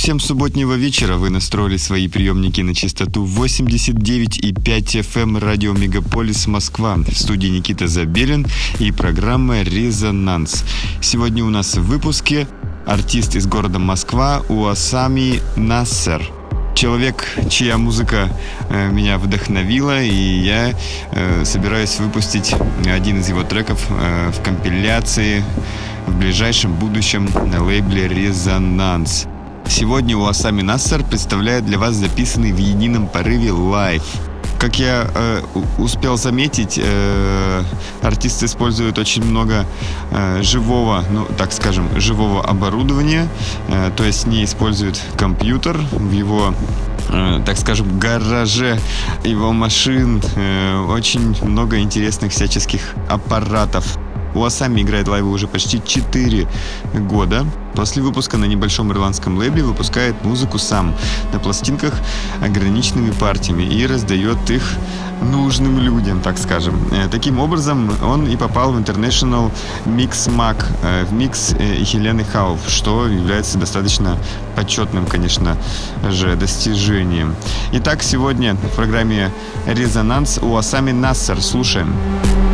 всем субботнего вечера. Вы настроили свои приемники на частоту 89,5 FM радио Мегаполис Москва. В студии Никита Забелин и программа «Резонанс». Сегодня у нас в выпуске артист из города Москва Уасами Нассер – человек, чья музыка э, меня вдохновила, и я э, собираюсь выпустить один из его треков э, в компиляции в ближайшем будущем на лейбле «Резонанс». Сегодня у Асами Нассер представляет для вас записанный в едином порыве лайв. Как я э, успел заметить, э, артисты используют очень много э, живого, ну так скажем, живого оборудования, э, то есть не используют компьютер в его э, так скажем, гараже его машин, э, очень много интересных всяческих аппаратов. У Асами играет лайвы уже почти 4 года. После выпуска на небольшом ирландском лейбле выпускает музыку сам на пластинках ограниченными партиями и раздает их нужным людям, так скажем. Э, таким образом, он и попал в International Mix Mag, э, в микс э, Хелены Хауф, что является достаточно почетным, конечно же, достижением. Итак, сегодня в программе «Резонанс» у Асами Нассер. Слушаем. Слушаем.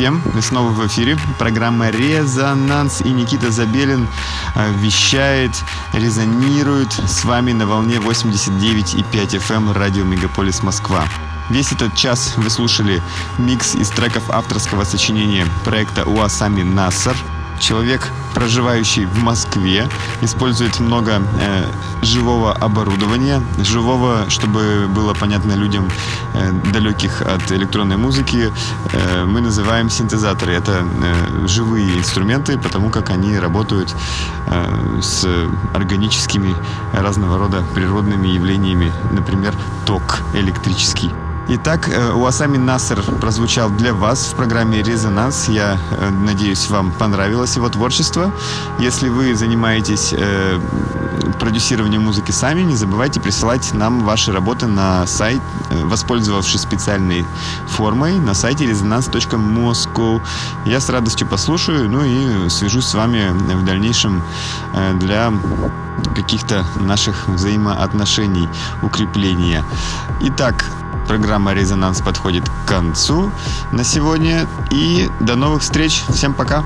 Всем! Мы снова в эфире. Программа «Резонанс» и Никита Забелин э, вещает, резонирует с вами на волне 89,5 FM эм радио Мегаполис Москва. Весь этот час вы слушали микс из треков авторского сочинения проекта «Уасами Нассар», человек, проживающий в Москве, использует много э, живого оборудования, живого, чтобы было понятно людям э, далеких от электронной музыки, э, мы называем синтезаторы. Это э, живые инструменты, потому как они работают э, с органическими разного рода природными явлениями, например, ток электрический. Итак, э, Уасами Насер прозвучал для вас в программе «Резонанс». Я э, надеюсь, вам понравилось его творчество. Если вы занимаетесь э, продюсированием музыки сами, не забывайте присылать нам ваши работы на сайт, э, воспользовавшись специальной формой на сайте resonance.moscow. Я с радостью послушаю, ну и свяжусь с вами в дальнейшем для каких-то наших взаимоотношений, укрепления. Итак, Программа «Резонанс» подходит к концу на сегодня. И до новых встреч. Всем пока.